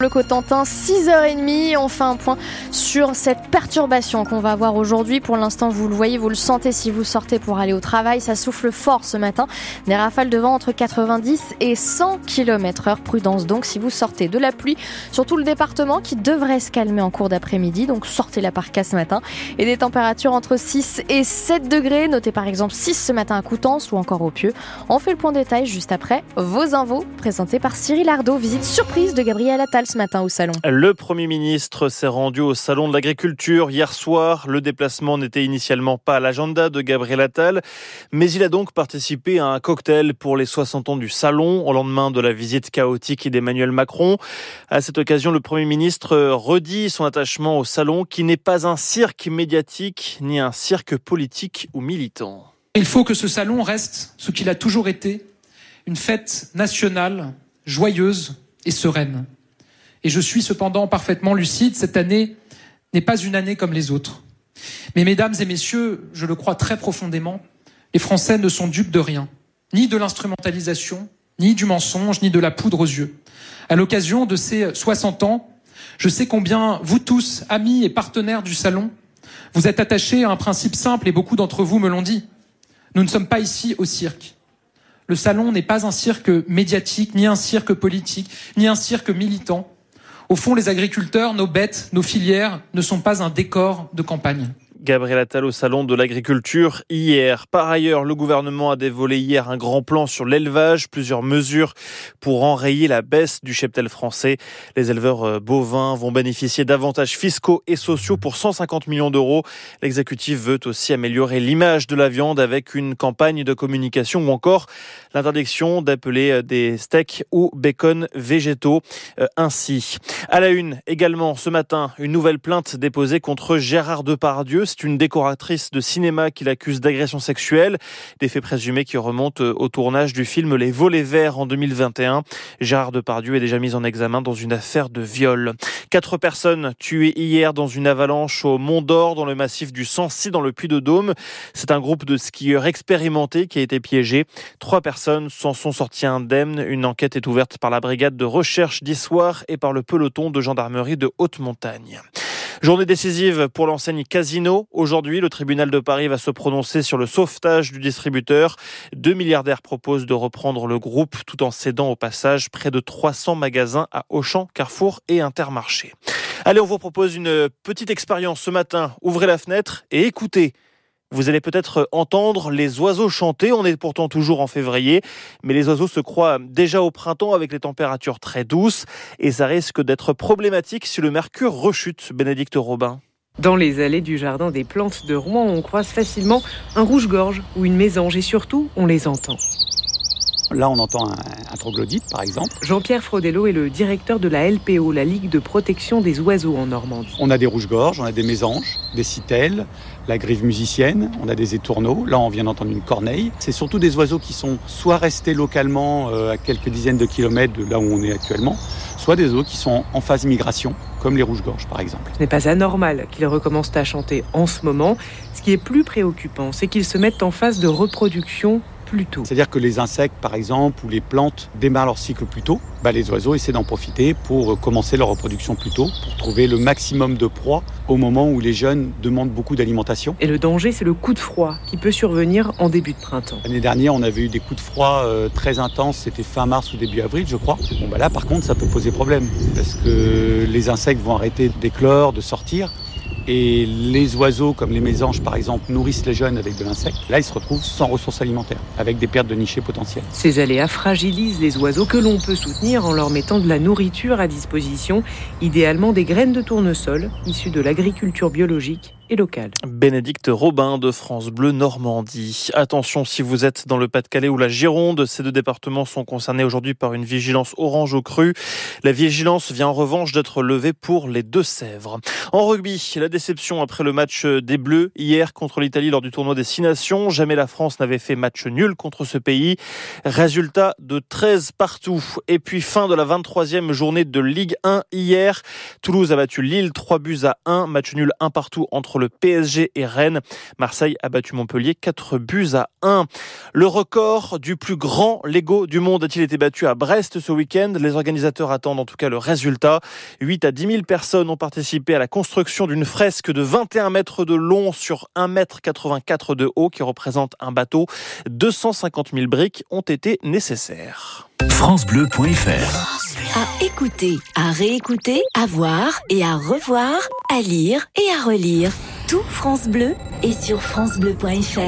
Le Cotentin, 6h30, on fait un point sur cette perturbation qu'on va avoir aujourd'hui. Pour l'instant, vous le voyez, vous le sentez si vous sortez pour aller au travail. Ça souffle fort ce matin. Des rafales de vent entre 90 et 100 km heure. Prudence donc si vous sortez de la pluie sur tout le département qui devrait se calmer en cours d'après-midi. Donc sortez la parka ce matin. Et des températures entre 6 et 7 degrés. Notez par exemple 6 ce matin à Coutances ou encore au Pieux. On fait le point détail juste après. Vos infos présentés par Cyril Ardo. Visite surprise de Gabriel Attal ce matin au salon. Le Premier ministre s'est rendu au salon de l'agriculture hier soir. Le déplacement n'était initialement pas à l'agenda de Gabriel Attal, mais il a donc participé à un cocktail pour les 60 ans du salon au lendemain de la visite chaotique d'Emmanuel Macron. À cette occasion, le Premier ministre redit son attachement au salon qui n'est pas un cirque médiatique ni un cirque politique ou militant. Il faut que ce salon reste ce qu'il a toujours été, une fête nationale, joyeuse et sereine. Et je suis cependant parfaitement lucide, cette année n'est pas une année comme les autres. Mais mesdames et messieurs, je le crois très profondément, les Français ne sont dupes de rien, ni de l'instrumentalisation, ni du mensonge, ni de la poudre aux yeux. À l'occasion de ces 60 ans, je sais combien vous tous, amis et partenaires du salon, vous êtes attachés à un principe simple et beaucoup d'entre vous me l'ont dit. Nous ne sommes pas ici au cirque. Le salon n'est pas un cirque médiatique, ni un cirque politique, ni un cirque militant. Au fond, les agriculteurs, nos bêtes, nos filières ne sont pas un décor de campagne. Gabriel Attal au salon de l'agriculture hier. Par ailleurs, le gouvernement a dévoilé hier un grand plan sur l'élevage, plusieurs mesures pour enrayer la baisse du cheptel français. Les éleveurs euh, bovins vont bénéficier d'avantages fiscaux et sociaux pour 150 millions d'euros. L'exécutif veut aussi améliorer l'image de la viande avec une campagne de communication ou encore l'interdiction d'appeler euh, des steaks ou bacon végétaux euh, ainsi. À la une également ce matin, une nouvelle plainte déposée contre Gérard Depardieu c'est une décoratrice de cinéma qui l'accuse d'agression sexuelle. Des faits présumés qui remontent au tournage du film Les Volets Verts en 2021. Gérard Depardieu est déjà mis en examen dans une affaire de viol. Quatre personnes tuées hier dans une avalanche au Mont d'Or dans le massif du Sancy dans le Puy-de-Dôme. C'est un groupe de skieurs expérimentés qui a été piégé. Trois personnes s'en sont sorties indemnes. Une enquête est ouverte par la brigade de recherche d'Issoire et par le peloton de gendarmerie de haute montagne. Journée décisive pour l'enseigne Casino. Aujourd'hui, le tribunal de Paris va se prononcer sur le sauvetage du distributeur. Deux milliardaires proposent de reprendre le groupe tout en cédant au passage près de 300 magasins à Auchan, Carrefour et Intermarché. Allez, on vous propose une petite expérience ce matin. Ouvrez la fenêtre et écoutez. Vous allez peut-être entendre les oiseaux chanter. On est pourtant toujours en février, mais les oiseaux se croient déjà au printemps avec les températures très douces et ça risque d'être problématique si le mercure rechute. Bénédicte Robin. Dans les allées du jardin des plantes de Rouen, on croise facilement un rouge-gorge ou une mésange et surtout, on les entend. Là, on entend un, par exemple. Jean-Pierre Frodello est le directeur de la LPO, la Ligue de protection des oiseaux en Normandie. On a des rouges-gorges, on a des mésanges, des citelles, la grive musicienne, on a des étourneaux. Là, on vient d'entendre une corneille. C'est surtout des oiseaux qui sont soit restés localement euh, à quelques dizaines de kilomètres de là où on est actuellement, soit des oiseaux qui sont en phase migration, comme les rouges-gorges par exemple. Ce n'est pas anormal qu'ils recommencent à chanter en ce moment. Ce qui est plus préoccupant, c'est qu'ils se mettent en phase de reproduction c'est-à-dire que les insectes, par exemple, ou les plantes démarrent leur cycle plus tôt. Bah, les oiseaux essaient d'en profiter pour euh, commencer leur reproduction plus tôt, pour trouver le maximum de proie au moment où les jeunes demandent beaucoup d'alimentation. Et le danger, c'est le coup de froid qui peut survenir en début de printemps. L'année dernière, on avait eu des coups de froid euh, très intenses, c'était fin mars ou début avril, je crois. Bon, bah là, par contre, ça peut poser problème, parce que les insectes vont arrêter d'éclore, de sortir. Et les oiseaux, comme les mésanges par exemple, nourrissent les jeunes avec de l'insecte. Là, ils se retrouvent sans ressources alimentaires, avec des pertes de nichés potentielles. Ces aléas fragilisent les oiseaux que l'on peut soutenir en leur mettant de la nourriture à disposition, idéalement des graines de tournesol issues de l'agriculture biologique et. Bénédicte Robin de France Bleu Normandie. Attention si vous êtes dans le Pas-de-Calais ou la Gironde, ces deux départements sont concernés aujourd'hui par une vigilance orange au cru. La vigilance vient en revanche d'être levée pour les Deux-Sèvres. En rugby, la déception après le match des Bleus hier contre l'Italie lors du tournoi des Six Nations. Jamais la France n'avait fait match nul contre ce pays. Résultat de 13 partout. Et puis fin de la 23e journée de Ligue 1 hier. Toulouse a battu Lille 3 buts à 1. Match nul 1 partout entre entre le PSG et Rennes. Marseille a battu Montpellier 4 buts à 1. Le record du plus grand Lego du monde a-t-il été battu à Brest ce week-end? Les organisateurs attendent en tout cas le résultat. 8 à 10 000 personnes ont participé à la construction d'une fresque de 21 mètres de long sur 1 mètre 84 de haut qui représente un bateau. 250 000 briques ont été nécessaires. FranceBleu.fr À écouter, à réécouter, à voir et à revoir, à lire et à relire. Tout France Bleu est sur FranceBleu.fr.